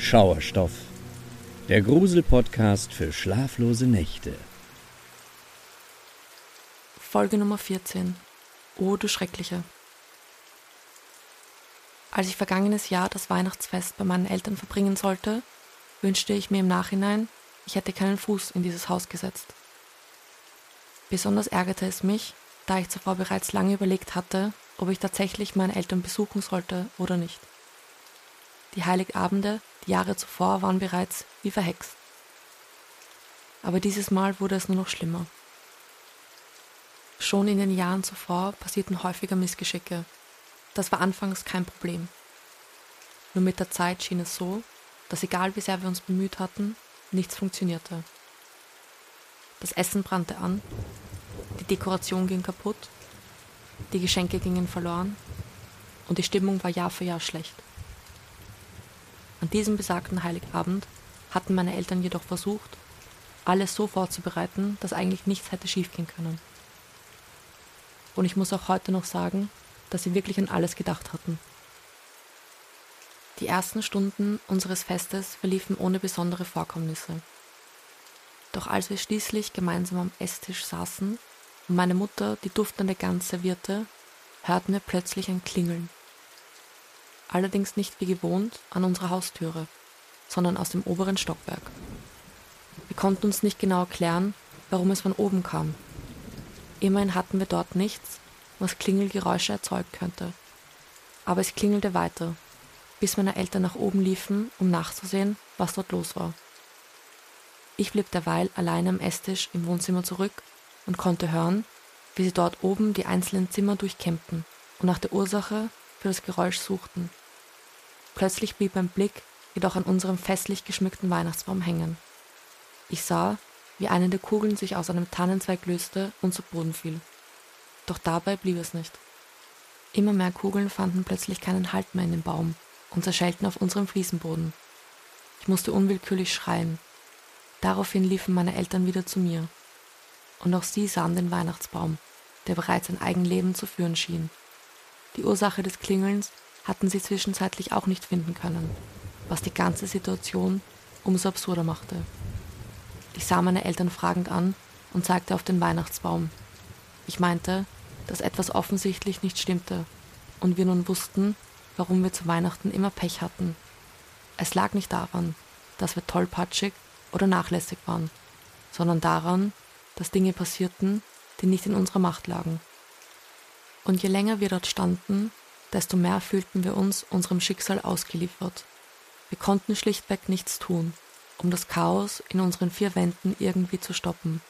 Schauerstoff, der Grusel-Podcast für schlaflose Nächte. Folge Nummer 14. Oh, du Schreckliche. Als ich vergangenes Jahr das Weihnachtsfest bei meinen Eltern verbringen sollte, wünschte ich mir im Nachhinein, ich hätte keinen Fuß in dieses Haus gesetzt. Besonders ärgerte es mich, da ich zuvor bereits lange überlegt hatte, ob ich tatsächlich meine Eltern besuchen sollte oder nicht. Die Heiligabende, die Jahre zuvor, waren bereits wie verhext. Aber dieses Mal wurde es nur noch schlimmer. Schon in den Jahren zuvor passierten häufiger Missgeschicke. Das war anfangs kein Problem. Nur mit der Zeit schien es so, dass egal wie sehr wir uns bemüht hatten, nichts funktionierte. Das Essen brannte an, die Dekoration ging kaputt, die Geschenke gingen verloren und die Stimmung war Jahr für Jahr schlecht. An diesem besagten Heiligabend hatten meine Eltern jedoch versucht, alles so vorzubereiten, dass eigentlich nichts hätte schiefgehen können. Und ich muss auch heute noch sagen, dass sie wirklich an alles gedacht hatten. Die ersten Stunden unseres Festes verliefen ohne besondere Vorkommnisse. Doch als wir schließlich gemeinsam am Esstisch saßen und meine Mutter die duftende Gans servierte, hörten wir plötzlich ein Klingeln. Allerdings nicht wie gewohnt an unserer Haustüre, sondern aus dem oberen Stockwerk. Wir konnten uns nicht genau erklären, warum es von oben kam. Immerhin hatten wir dort nichts, was Klingelgeräusche erzeugen könnte. Aber es klingelte weiter bis meine Eltern nach oben liefen, um nachzusehen, was dort los war. Ich blieb derweil allein am Esstisch im Wohnzimmer zurück und konnte hören, wie sie dort oben die einzelnen Zimmer durchkämmten und nach der Ursache für das Geräusch suchten. Plötzlich blieb mein Blick jedoch an unserem festlich geschmückten Weihnachtsbaum hängen. Ich sah, wie eine der Kugeln sich aus einem Tannenzweig löste und zu Boden fiel. Doch dabei blieb es nicht. Immer mehr Kugeln fanden plötzlich keinen Halt mehr in dem Baum und zerschellten auf unserem Fliesenboden. Ich musste unwillkürlich schreien. Daraufhin liefen meine Eltern wieder zu mir. Und auch sie sahen den Weihnachtsbaum, der bereits ein Eigenleben zu führen schien. Die Ursache des Klingelns hatten sie zwischenzeitlich auch nicht finden können, was die ganze Situation umso absurder machte. Ich sah meine Eltern fragend an und zeigte auf den Weihnachtsbaum. Ich meinte, dass etwas offensichtlich nicht stimmte und wir nun wussten, warum wir zu Weihnachten immer Pech hatten. Es lag nicht daran, dass wir tollpatschig oder nachlässig waren, sondern daran, dass Dinge passierten, die nicht in unserer Macht lagen. Und je länger wir dort standen, desto mehr fühlten wir uns unserem Schicksal ausgeliefert. Wir konnten schlichtweg nichts tun, um das Chaos in unseren vier Wänden irgendwie zu stoppen.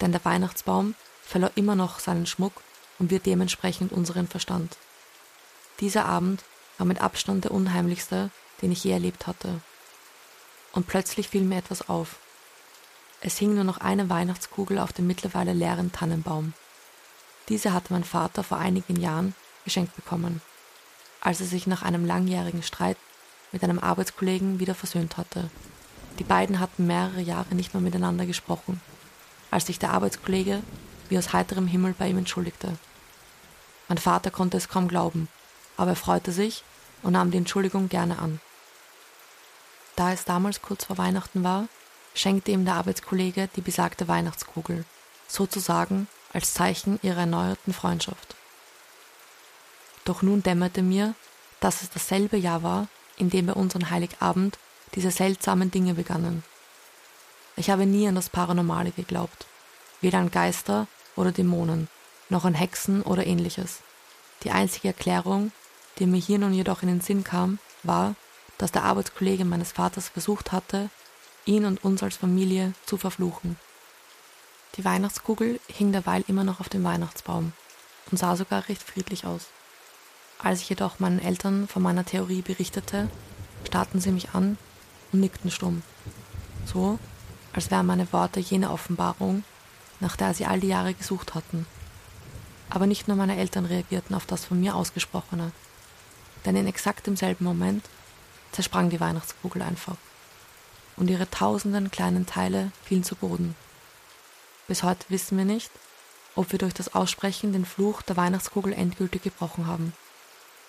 Denn der Weihnachtsbaum verlor immer noch seinen Schmuck und wir dementsprechend unseren Verstand. Dieser Abend war mit Abstand der unheimlichste, den ich je erlebt hatte. Und plötzlich fiel mir etwas auf. Es hing nur noch eine Weihnachtskugel auf dem mittlerweile leeren Tannenbaum. Diese hatte mein Vater vor einigen Jahren geschenkt bekommen, als er sich nach einem langjährigen Streit mit einem Arbeitskollegen wieder versöhnt hatte. Die beiden hatten mehrere Jahre nicht mehr miteinander gesprochen, als sich der Arbeitskollege wie aus heiterem Himmel bei ihm entschuldigte. Mein Vater konnte es kaum glauben aber er freute sich und nahm die Entschuldigung gerne an. Da es damals kurz vor Weihnachten war, schenkte ihm der Arbeitskollege die besagte Weihnachtskugel, sozusagen als Zeichen ihrer erneuerten Freundschaft. Doch nun dämmerte mir, dass es dasselbe Jahr war, in dem bei unseren Heiligabend diese seltsamen Dinge begannen. Ich habe nie an das Paranormale geglaubt, weder an Geister oder Dämonen, noch an Hexen oder ähnliches. Die einzige Erklärung, die mir hier nun jedoch in den Sinn kam, war, dass der Arbeitskollege meines Vaters versucht hatte, ihn und uns als Familie zu verfluchen. Die Weihnachtskugel hing derweil immer noch auf dem Weihnachtsbaum und sah sogar recht friedlich aus. Als ich jedoch meinen Eltern von meiner Theorie berichtete, starrten sie mich an und nickten stumm. So, als wären meine Worte jene Offenbarung, nach der sie all die Jahre gesucht hatten. Aber nicht nur meine Eltern reagierten auf das von mir Ausgesprochene, denn in exakt demselben Moment zersprang die Weihnachtskugel einfach und ihre tausenden kleinen Teile fielen zu Boden. Bis heute wissen wir nicht, ob wir durch das Aussprechen den Fluch der Weihnachtskugel endgültig gebrochen haben.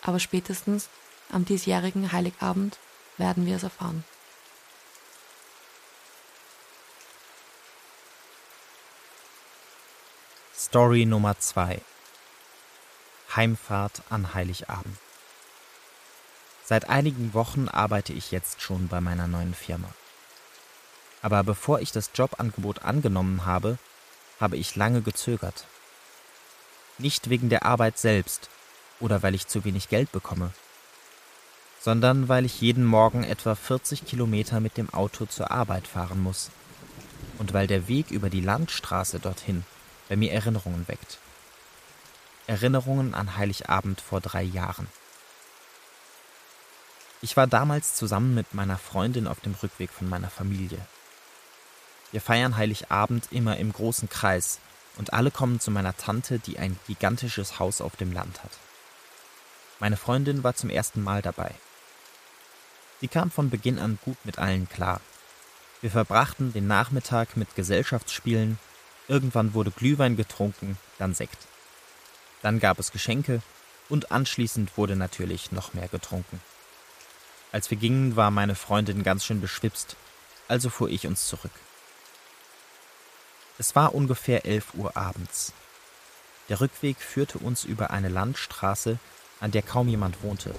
Aber spätestens am diesjährigen Heiligabend werden wir es erfahren. Story Nummer 2 Heimfahrt an Heiligabend. Seit einigen Wochen arbeite ich jetzt schon bei meiner neuen Firma. Aber bevor ich das Jobangebot angenommen habe, habe ich lange gezögert. Nicht wegen der Arbeit selbst oder weil ich zu wenig Geld bekomme, sondern weil ich jeden Morgen etwa 40 Kilometer mit dem Auto zur Arbeit fahren muss und weil der Weg über die Landstraße dorthin bei mir Erinnerungen weckt. Erinnerungen an Heiligabend vor drei Jahren. Ich war damals zusammen mit meiner Freundin auf dem Rückweg von meiner Familie. Wir feiern Heiligabend immer im großen Kreis und alle kommen zu meiner Tante, die ein gigantisches Haus auf dem Land hat. Meine Freundin war zum ersten Mal dabei. Sie kam von Beginn an gut mit allen klar. Wir verbrachten den Nachmittag mit Gesellschaftsspielen, Irgendwann wurde Glühwein getrunken, dann Sekt. Dann gab es Geschenke und anschließend wurde natürlich noch mehr getrunken. Als wir gingen, war meine Freundin ganz schön beschwipst, also fuhr ich uns zurück. Es war ungefähr elf Uhr abends. Der Rückweg führte uns über eine Landstraße, an der kaum jemand wohnte.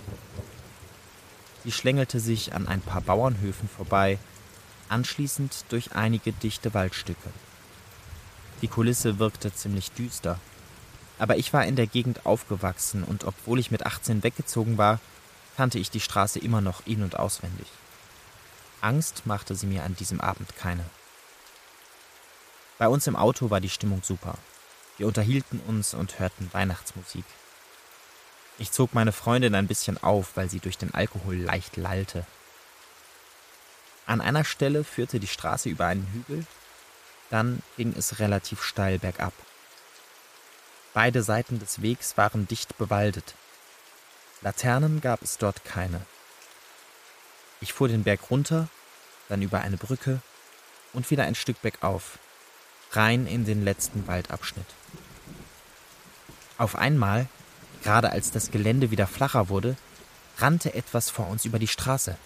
Sie schlängelte sich an ein paar Bauernhöfen vorbei, anschließend durch einige dichte Waldstücke. Die Kulisse wirkte ziemlich düster. Aber ich war in der Gegend aufgewachsen und obwohl ich mit 18 weggezogen war, kannte ich die Straße immer noch in- und auswendig. Angst machte sie mir an diesem Abend keine. Bei uns im Auto war die Stimmung super. Wir unterhielten uns und hörten Weihnachtsmusik. Ich zog meine Freundin ein bisschen auf, weil sie durch den Alkohol leicht lallte. An einer Stelle führte die Straße über einen Hügel dann ging es relativ steil bergab. Beide Seiten des Wegs waren dicht bewaldet. Laternen gab es dort keine. Ich fuhr den Berg runter, dann über eine Brücke und wieder ein Stück bergauf, rein in den letzten Waldabschnitt. Auf einmal, gerade als das Gelände wieder flacher wurde, rannte etwas vor uns über die Straße.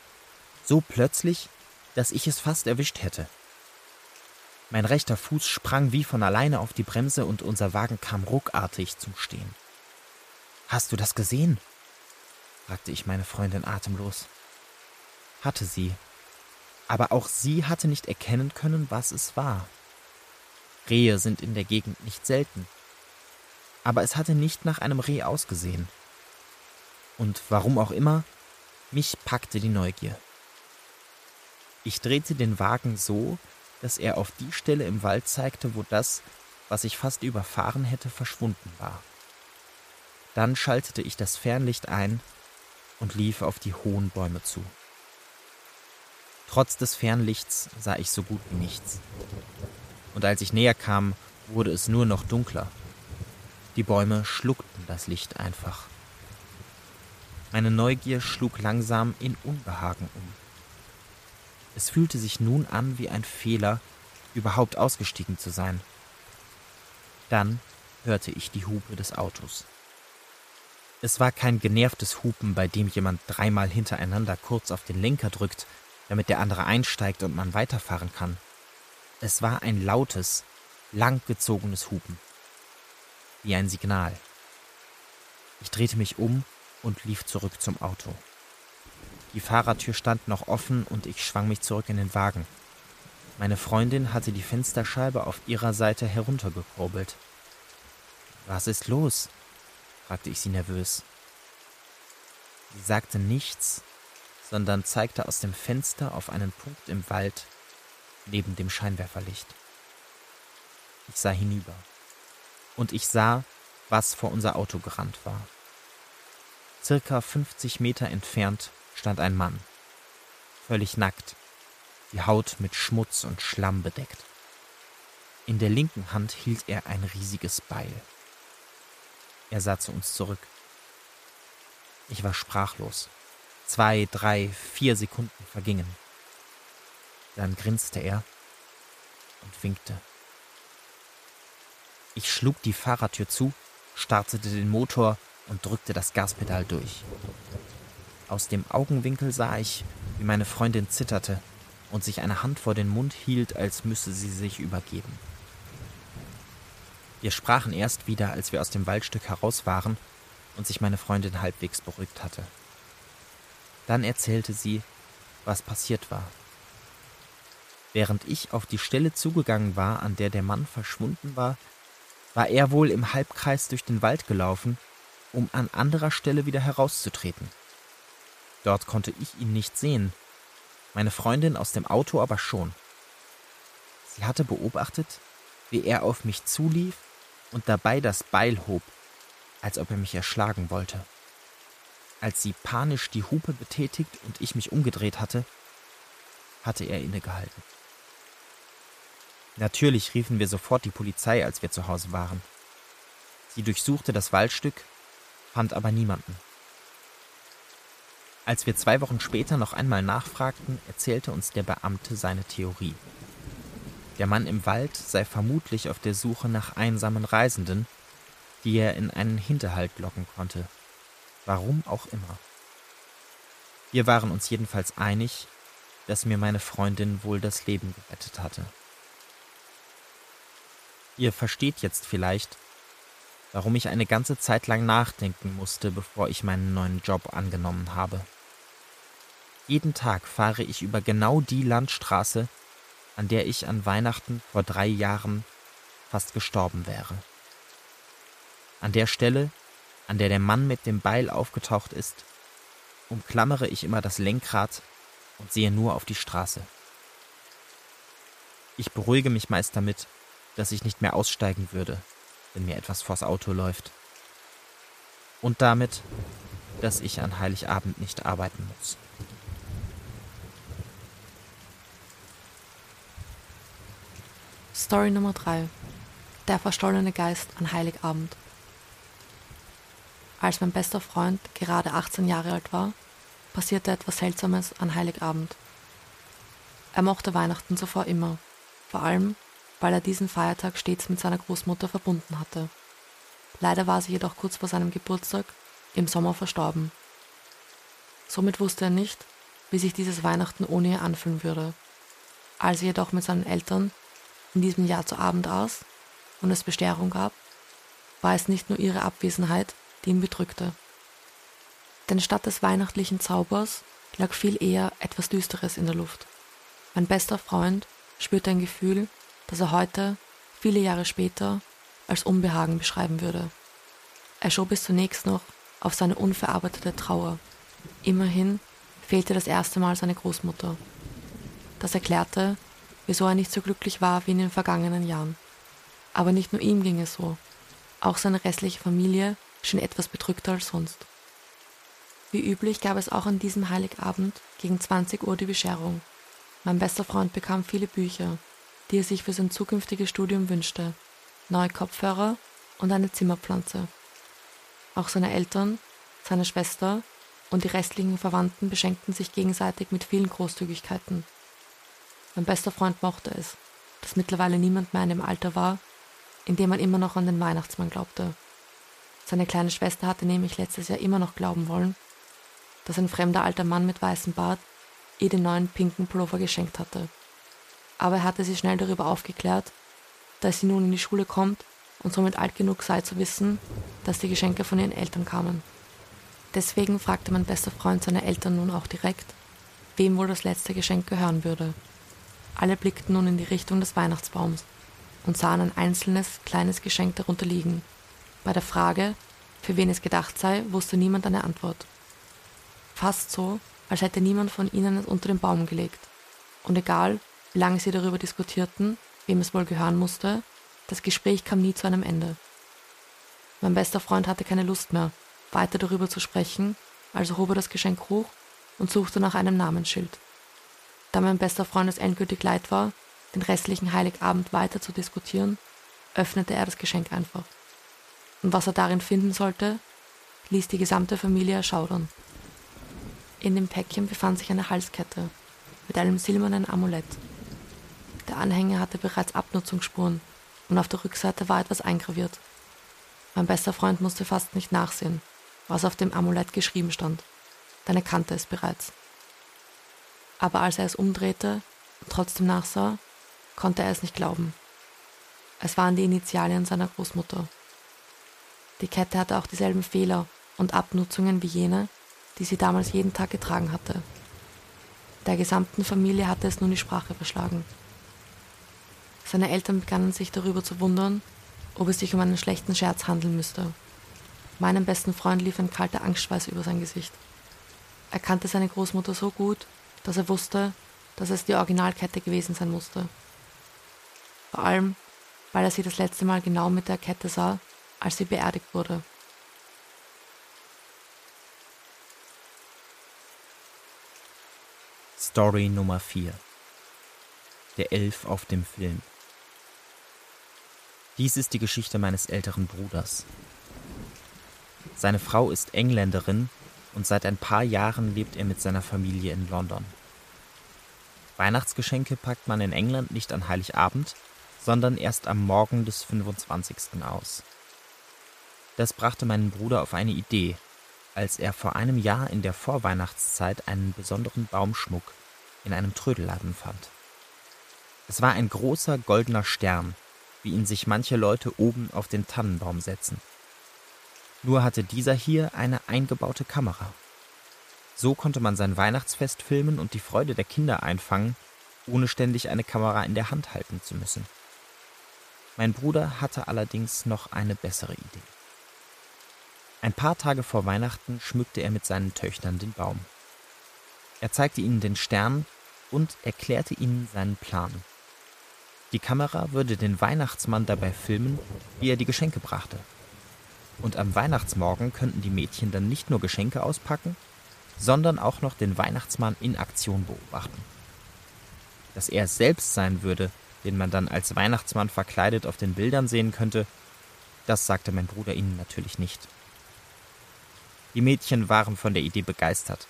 So plötzlich, dass ich es fast erwischt hätte. Mein rechter Fuß sprang wie von alleine auf die Bremse und unser Wagen kam ruckartig zum Stehen. Hast du das gesehen? fragte ich meine Freundin atemlos. Hatte sie. Aber auch sie hatte nicht erkennen können, was es war. Rehe sind in der Gegend nicht selten. Aber es hatte nicht nach einem Reh ausgesehen. Und warum auch immer, mich packte die Neugier. Ich drehte den Wagen so, dass er auf die Stelle im Wald zeigte, wo das, was ich fast überfahren hätte, verschwunden war. Dann schaltete ich das Fernlicht ein und lief auf die hohen Bäume zu. Trotz des Fernlichts sah ich so gut wie nichts. Und als ich näher kam, wurde es nur noch dunkler. Die Bäume schluckten das Licht einfach. Meine Neugier schlug langsam in Unbehagen um. Es fühlte sich nun an wie ein Fehler, überhaupt ausgestiegen zu sein. Dann hörte ich die Hupe des Autos. Es war kein genervtes Hupen, bei dem jemand dreimal hintereinander kurz auf den Lenker drückt, damit der andere einsteigt und man weiterfahren kann. Es war ein lautes, langgezogenes Hupen. Wie ein Signal. Ich drehte mich um und lief zurück zum Auto. Die Fahrertür stand noch offen und ich schwang mich zurück in den Wagen. Meine Freundin hatte die Fensterscheibe auf ihrer Seite heruntergekurbelt. Was ist los? fragte ich sie nervös. Sie sagte nichts, sondern zeigte aus dem Fenster auf einen Punkt im Wald neben dem Scheinwerferlicht. Ich sah hinüber und ich sah, was vor unser Auto gerannt war. Circa 50 Meter entfernt stand ein Mann, völlig nackt, die Haut mit Schmutz und Schlamm bedeckt. In der linken Hand hielt er ein riesiges Beil. Er sah zu uns zurück. Ich war sprachlos. Zwei, drei, vier Sekunden vergingen. Dann grinste er und winkte. Ich schlug die Fahrertür zu, startete den Motor und drückte das Gaspedal durch. Aus dem Augenwinkel sah ich, wie meine Freundin zitterte und sich eine Hand vor den Mund hielt, als müsse sie sich übergeben. Wir sprachen erst wieder, als wir aus dem Waldstück heraus waren und sich meine Freundin halbwegs beruhigt hatte. Dann erzählte sie, was passiert war. Während ich auf die Stelle zugegangen war, an der der Mann verschwunden war, war er wohl im Halbkreis durch den Wald gelaufen, um an anderer Stelle wieder herauszutreten. Dort konnte ich ihn nicht sehen, meine Freundin aus dem Auto aber schon. Sie hatte beobachtet, wie er auf mich zulief und dabei das Beil hob, als ob er mich erschlagen wollte. Als sie panisch die Hupe betätigt und ich mich umgedreht hatte, hatte er innegehalten. Natürlich riefen wir sofort die Polizei, als wir zu Hause waren. Sie durchsuchte das Waldstück, fand aber niemanden. Als wir zwei Wochen später noch einmal nachfragten, erzählte uns der Beamte seine Theorie. Der Mann im Wald sei vermutlich auf der Suche nach einsamen Reisenden, die er in einen Hinterhalt locken konnte. Warum auch immer. Wir waren uns jedenfalls einig, dass mir meine Freundin wohl das Leben gerettet hatte. Ihr versteht jetzt vielleicht, warum ich eine ganze Zeit lang nachdenken musste, bevor ich meinen neuen Job angenommen habe. Jeden Tag fahre ich über genau die Landstraße, an der ich an Weihnachten vor drei Jahren fast gestorben wäre. An der Stelle, an der der Mann mit dem Beil aufgetaucht ist, umklammere ich immer das Lenkrad und sehe nur auf die Straße. Ich beruhige mich meist damit, dass ich nicht mehr aussteigen würde, wenn mir etwas vors Auto läuft. Und damit, dass ich an Heiligabend nicht arbeiten muss. Story Nummer 3. Der verstollene Geist an Heiligabend. Als mein bester Freund gerade 18 Jahre alt war, passierte etwas Seltsames an Heiligabend. Er mochte Weihnachten zuvor immer, vor allem, weil er diesen Feiertag stets mit seiner Großmutter verbunden hatte. Leider war sie jedoch kurz vor seinem Geburtstag im Sommer verstorben. Somit wusste er nicht, wie sich dieses Weihnachten ohne ihr anfühlen würde. Als er jedoch mit seinen Eltern in diesem Jahr zu Abend aß und es Bestärung gab, war es nicht nur ihre Abwesenheit, die ihn bedrückte. Denn statt des weihnachtlichen Zaubers lag viel eher etwas Düsteres in der Luft. Mein bester Freund spürte ein Gefühl, das er heute, viele Jahre später, als Unbehagen beschreiben würde. Er schob es zunächst noch auf seine unverarbeitete Trauer. Immerhin fehlte das erste Mal seine Großmutter. Das erklärte, wieso er nicht so glücklich war wie in den vergangenen Jahren. Aber nicht nur ihm ging es so. Auch seine restliche Familie schien etwas bedrückter als sonst. Wie üblich gab es auch an diesem Heiligabend gegen 20 Uhr die Bescherung. Mein bester Freund bekam viele Bücher, die er sich für sein zukünftiges Studium wünschte, neue Kopfhörer und eine Zimmerpflanze. Auch seine Eltern, seine Schwester und die restlichen Verwandten beschenkten sich gegenseitig mit vielen Großzügigkeiten. Mein bester Freund mochte es, dass mittlerweile niemand mehr in dem Alter war, in dem man immer noch an den Weihnachtsmann glaubte. Seine kleine Schwester hatte nämlich letztes Jahr immer noch glauben wollen, dass ein fremder alter Mann mit weißem Bart ihr den neuen pinken Pullover geschenkt hatte. Aber er hatte sie schnell darüber aufgeklärt, dass sie nun in die Schule kommt und somit alt genug sei zu wissen, dass die Geschenke von ihren Eltern kamen. Deswegen fragte mein bester Freund seine Eltern nun auch direkt, wem wohl das letzte Geschenk gehören würde. Alle blickten nun in die Richtung des Weihnachtsbaums und sahen ein einzelnes kleines Geschenk darunter liegen. Bei der Frage, für wen es gedacht sei, wusste niemand eine Antwort. Fast so, als hätte niemand von ihnen es unter den Baum gelegt. Und egal, wie lange sie darüber diskutierten, wem es wohl gehören musste, das Gespräch kam nie zu einem Ende. Mein bester Freund hatte keine Lust mehr, weiter darüber zu sprechen, also hob er das Geschenk hoch und suchte nach einem Namensschild. Da mein bester Freund es endgültig leid war, den restlichen Heiligabend weiter zu diskutieren, öffnete er das Geschenk einfach. Und was er darin finden sollte, ließ die gesamte Familie erschaudern. In dem Päckchen befand sich eine Halskette mit einem silbernen Amulett. Der Anhänger hatte bereits Abnutzungsspuren und auf der Rückseite war etwas eingraviert. Mein bester Freund musste fast nicht nachsehen, was auf dem Amulett geschrieben stand, denn er kannte es bereits. Aber als er es umdrehte und trotzdem nachsah, konnte er es nicht glauben. Es waren die Initialien seiner Großmutter. Die Kette hatte auch dieselben Fehler und Abnutzungen wie jene, die sie damals jeden Tag getragen hatte. Der gesamten Familie hatte es nun die Sprache verschlagen. Seine Eltern begannen sich darüber zu wundern, ob es sich um einen schlechten Scherz handeln müsste. Meinem besten Freund lief ein kalter Angstschweiß über sein Gesicht. Er kannte seine Großmutter so gut, dass er wusste, dass es die Originalkette gewesen sein musste. Vor allem, weil er sie das letzte Mal genau mit der Kette sah, als sie beerdigt wurde. Story Nummer 4 Der Elf auf dem Film Dies ist die Geschichte meines älteren Bruders. Seine Frau ist Engländerin und seit ein paar Jahren lebt er mit seiner Familie in London. Weihnachtsgeschenke packt man in England nicht an Heiligabend, sondern erst am Morgen des 25. aus. Das brachte meinen Bruder auf eine Idee, als er vor einem Jahr in der Vorweihnachtszeit einen besonderen Baumschmuck in einem Trödelladen fand. Es war ein großer goldener Stern, wie ihn sich manche Leute oben auf den Tannenbaum setzen. Nur hatte dieser hier eine eingebaute Kamera. So konnte man sein Weihnachtsfest filmen und die Freude der Kinder einfangen, ohne ständig eine Kamera in der Hand halten zu müssen. Mein Bruder hatte allerdings noch eine bessere Idee. Ein paar Tage vor Weihnachten schmückte er mit seinen Töchtern den Baum. Er zeigte ihnen den Stern und erklärte ihnen seinen Plan. Die Kamera würde den Weihnachtsmann dabei filmen, wie er die Geschenke brachte. Und am Weihnachtsmorgen könnten die Mädchen dann nicht nur Geschenke auspacken, sondern auch noch den Weihnachtsmann in Aktion beobachten. Dass er es selbst sein würde, den man dann als Weihnachtsmann verkleidet auf den Bildern sehen könnte, das sagte mein Bruder ihnen natürlich nicht. Die Mädchen waren von der Idee begeistert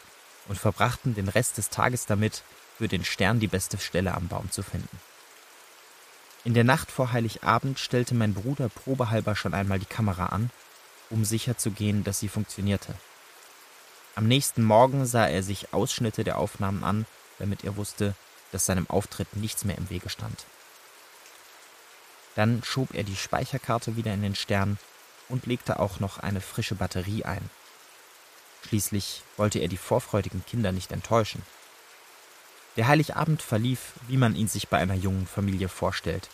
und verbrachten den Rest des Tages damit, für den Stern die beste Stelle am Baum zu finden. In der Nacht vor Heiligabend stellte mein Bruder probehalber schon einmal die Kamera an, um sicherzugehen, dass sie funktionierte. Am nächsten Morgen sah er sich Ausschnitte der Aufnahmen an, damit er wusste, dass seinem Auftritt nichts mehr im Wege stand. Dann schob er die Speicherkarte wieder in den Stern und legte auch noch eine frische Batterie ein. Schließlich wollte er die vorfreudigen Kinder nicht enttäuschen. Der Heiligabend verlief, wie man ihn sich bei einer jungen Familie vorstellt.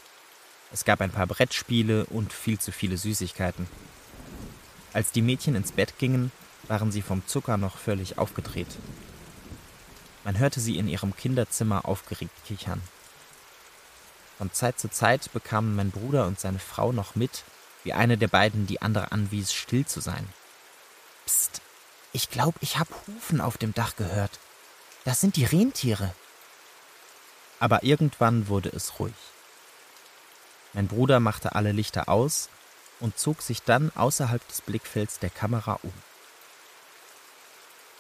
Es gab ein paar Brettspiele und viel zu viele Süßigkeiten. Als die Mädchen ins Bett gingen, waren sie vom Zucker noch völlig aufgedreht. Man hörte sie in ihrem Kinderzimmer aufgeregt kichern. Von Zeit zu Zeit bekamen mein Bruder und seine Frau noch mit, wie eine der beiden die andere anwies, still zu sein. Psst, ich glaube, ich hab Hufen auf dem Dach gehört. Das sind die Rentiere. Aber irgendwann wurde es ruhig. Mein Bruder machte alle Lichter aus und zog sich dann außerhalb des Blickfelds der Kamera um.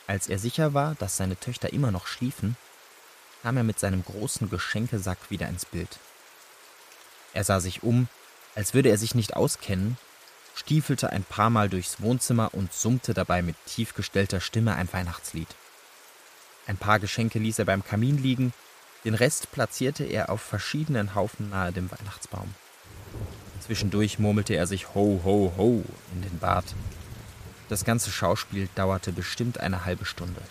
Als er sicher war, dass seine Töchter immer noch schliefen, kam er mit seinem großen Geschenkesack wieder ins Bild. Er sah sich um, als würde er sich nicht auskennen, stiefelte ein paar Mal durchs Wohnzimmer und summte dabei mit tief gestellter Stimme ein Weihnachtslied. Ein paar Geschenke ließ er beim Kamin liegen, den Rest platzierte er auf verschiedenen Haufen nahe dem Weihnachtsbaum. Zwischendurch murmelte er sich Ho, ho, ho in den Bart das ganze Schauspiel dauerte bestimmt eine halbe Stunde.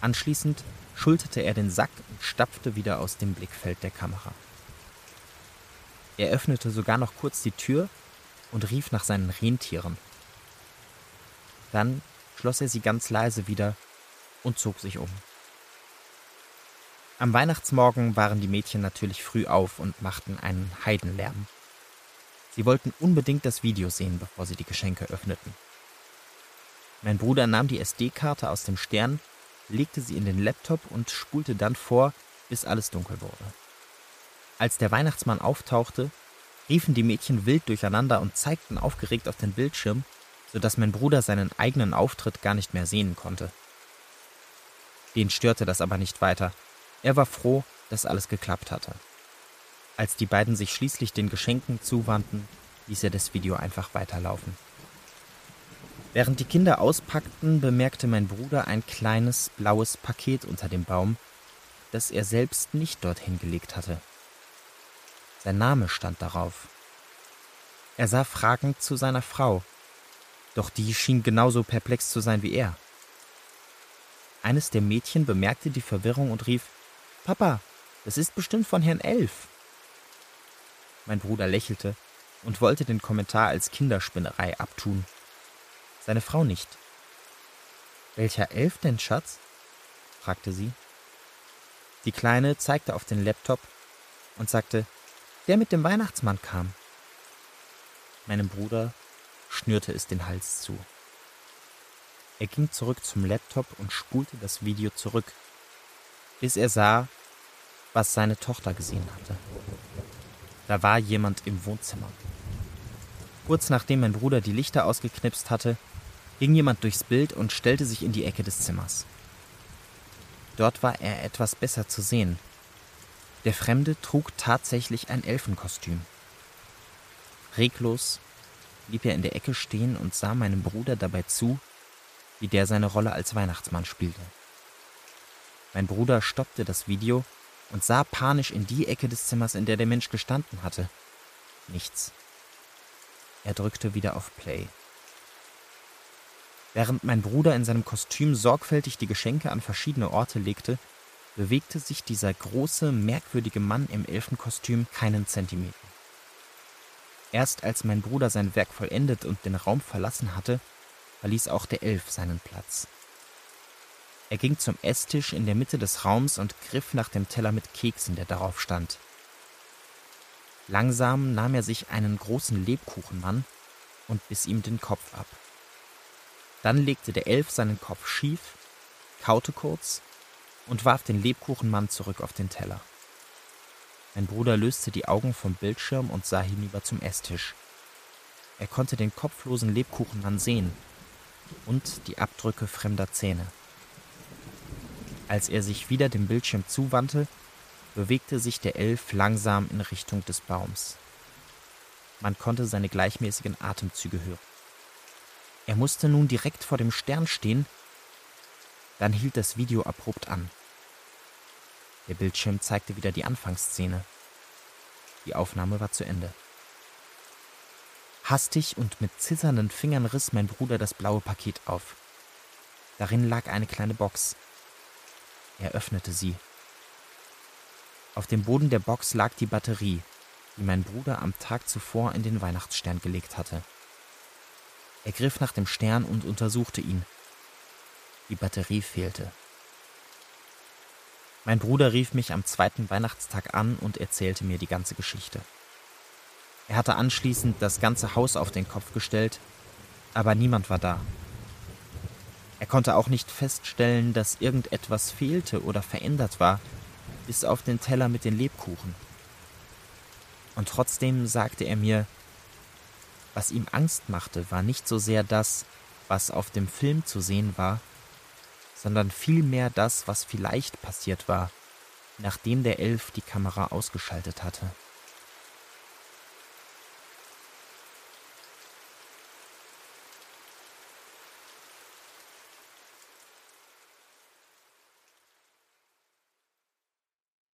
Anschließend schulterte er den Sack und stapfte wieder aus dem Blickfeld der Kamera. Er öffnete sogar noch kurz die Tür und rief nach seinen Rentieren. Dann schloss er sie ganz leise wieder und zog sich um. Am Weihnachtsmorgen waren die Mädchen natürlich früh auf und machten einen Heidenlärm. Sie wollten unbedingt das Video sehen, bevor sie die Geschenke öffneten. Mein Bruder nahm die SD-Karte aus dem Stern, legte sie in den Laptop und spulte dann vor, bis alles dunkel wurde. Als der Weihnachtsmann auftauchte, riefen die Mädchen wild durcheinander und zeigten aufgeregt auf den Bildschirm, sodass mein Bruder seinen eigenen Auftritt gar nicht mehr sehen konnte. Den störte das aber nicht weiter. Er war froh, dass alles geklappt hatte. Als die beiden sich schließlich den Geschenken zuwandten, ließ er das Video einfach weiterlaufen. Während die Kinder auspackten, bemerkte mein Bruder ein kleines blaues Paket unter dem Baum, das er selbst nicht dorthin gelegt hatte. Sein Name stand darauf. Er sah fragend zu seiner Frau, doch die schien genauso perplex zu sein wie er. Eines der Mädchen bemerkte die Verwirrung und rief Papa, das ist bestimmt von Herrn Elf. Mein Bruder lächelte und wollte den Kommentar als Kinderspinnerei abtun. Seine Frau nicht. Welcher Elf denn, Schatz? fragte sie. Die Kleine zeigte auf den Laptop und sagte, der mit dem Weihnachtsmann kam. Meinem Bruder schnürte es den Hals zu. Er ging zurück zum Laptop und spulte das Video zurück, bis er sah, was seine Tochter gesehen hatte. Da war jemand im Wohnzimmer. Kurz nachdem mein Bruder die Lichter ausgeknipst hatte, ging jemand durchs Bild und stellte sich in die Ecke des Zimmers. Dort war er etwas besser zu sehen. Der Fremde trug tatsächlich ein Elfenkostüm. Reglos blieb er in der Ecke stehen und sah meinem Bruder dabei zu, wie der seine Rolle als Weihnachtsmann spielte. Mein Bruder stoppte das Video und sah panisch in die Ecke des Zimmers, in der der Mensch gestanden hatte. Nichts. Er drückte wieder auf Play. Während mein Bruder in seinem Kostüm sorgfältig die Geschenke an verschiedene Orte legte, bewegte sich dieser große, merkwürdige Mann im Elfenkostüm keinen Zentimeter. Erst als mein Bruder sein Werk vollendet und den Raum verlassen hatte, verließ auch der Elf seinen Platz. Er ging zum Esstisch in der Mitte des Raums und griff nach dem Teller mit Keksen, der darauf stand. Langsam nahm er sich einen großen Lebkuchenmann und biss ihm den Kopf ab. Dann legte der Elf seinen Kopf schief, kaute kurz und warf den Lebkuchenmann zurück auf den Teller. Mein Bruder löste die Augen vom Bildschirm und sah hinüber zum Esstisch. Er konnte den kopflosen Lebkuchenmann sehen und die Abdrücke fremder Zähne. Als er sich wieder dem Bildschirm zuwandte, bewegte sich der Elf langsam in Richtung des Baums. Man konnte seine gleichmäßigen Atemzüge hören. Er musste nun direkt vor dem Stern stehen, dann hielt das Video abrupt an. Der Bildschirm zeigte wieder die Anfangsszene. Die Aufnahme war zu Ende. Hastig und mit zitternden Fingern riss mein Bruder das blaue Paket auf. Darin lag eine kleine Box. Er öffnete sie. Auf dem Boden der Box lag die Batterie, die mein Bruder am Tag zuvor in den Weihnachtsstern gelegt hatte. Er griff nach dem Stern und untersuchte ihn. Die Batterie fehlte. Mein Bruder rief mich am zweiten Weihnachtstag an und erzählte mir die ganze Geschichte. Er hatte anschließend das ganze Haus auf den Kopf gestellt, aber niemand war da. Er konnte auch nicht feststellen, dass irgendetwas fehlte oder verändert war, bis auf den Teller mit den Lebkuchen. Und trotzdem sagte er mir, was ihm Angst machte, war nicht so sehr das, was auf dem Film zu sehen war, sondern vielmehr das, was vielleicht passiert war, nachdem der Elf die Kamera ausgeschaltet hatte.